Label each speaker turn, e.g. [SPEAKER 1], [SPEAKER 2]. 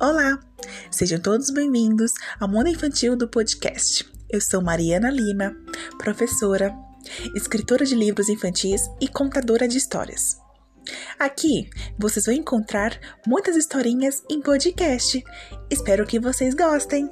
[SPEAKER 1] Olá! Sejam todos bem-vindos ao Mundo Infantil do Podcast. Eu sou Mariana Lima, professora, escritora de livros infantis e contadora de histórias. Aqui vocês vão encontrar muitas historinhas em podcast. Espero que vocês gostem!